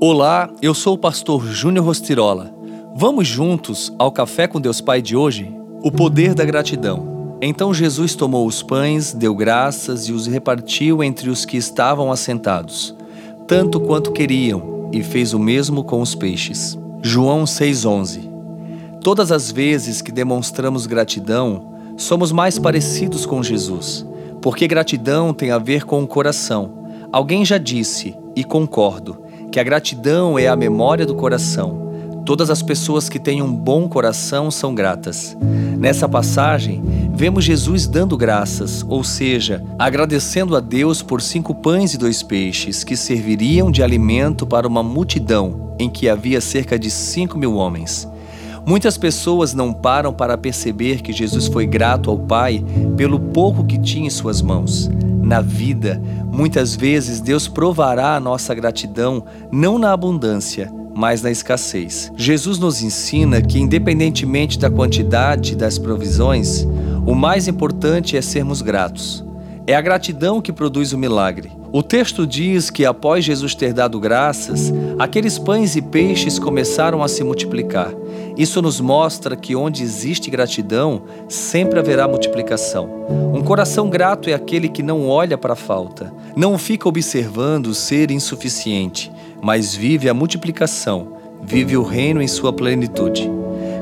Olá, eu sou o pastor Júnior Rostirola. Vamos juntos ao Café com Deus Pai de hoje? O poder da gratidão. Então Jesus tomou os pães, deu graças e os repartiu entre os que estavam assentados, tanto quanto queriam, e fez o mesmo com os peixes. João 6,11 Todas as vezes que demonstramos gratidão, somos mais parecidos com Jesus, porque gratidão tem a ver com o coração. Alguém já disse, e concordo, que a gratidão é a memória do coração. Todas as pessoas que têm um bom coração são gratas. Nessa passagem, vemos Jesus dando graças, ou seja, agradecendo a Deus por cinco pães e dois peixes que serviriam de alimento para uma multidão em que havia cerca de cinco mil homens. Muitas pessoas não param para perceber que Jesus foi grato ao Pai pelo pouco que tinha em suas mãos. Na vida, muitas vezes Deus provará a nossa gratidão não na abundância, mas na escassez. Jesus nos ensina que, independentemente da quantidade das provisões, o mais importante é sermos gratos. É a gratidão que produz o milagre. O texto diz que, após Jesus ter dado graças, aqueles pães e peixes começaram a se multiplicar. Isso nos mostra que onde existe gratidão, sempre haverá multiplicação. Um coração grato é aquele que não olha para a falta, não fica observando ser insuficiente, mas vive a multiplicação, vive o reino em sua plenitude.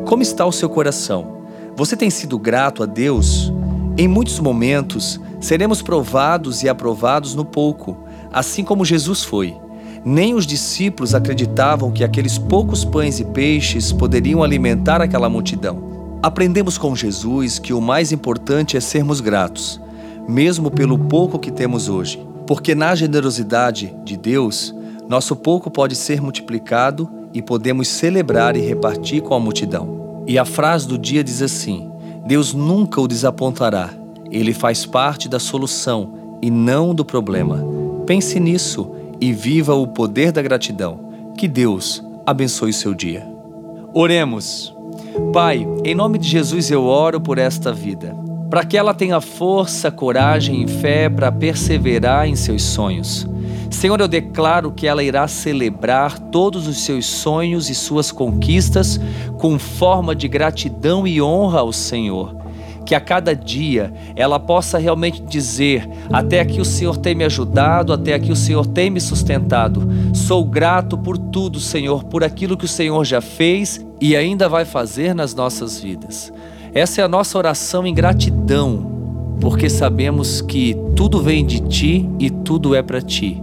Como está o seu coração? Você tem sido grato a Deus? Em muitos momentos, seremos provados e aprovados no pouco, assim como Jesus foi. Nem os discípulos acreditavam que aqueles poucos pães e peixes poderiam alimentar aquela multidão. Aprendemos com Jesus que o mais importante é sermos gratos, mesmo pelo pouco que temos hoje, porque na generosidade de Deus, nosso pouco pode ser multiplicado e podemos celebrar e repartir com a multidão. E a frase do dia diz assim: Deus nunca o desapontará, ele faz parte da solução e não do problema. Pense nisso e viva o poder da gratidão. Que Deus abençoe seu dia. Oremos. Pai, em nome de Jesus eu oro por esta vida, para que ela tenha força, coragem e fé para perseverar em seus sonhos. Senhor, eu declaro que ela irá celebrar todos os seus sonhos e suas conquistas com forma de gratidão e honra ao Senhor que a cada dia ela possa realmente dizer: até aqui o Senhor tem me ajudado, até aqui o Senhor tem me sustentado. Sou grato por tudo, Senhor, por aquilo que o Senhor já fez e ainda vai fazer nas nossas vidas. Essa é a nossa oração em gratidão, porque sabemos que tudo vem de ti e tudo é para ti.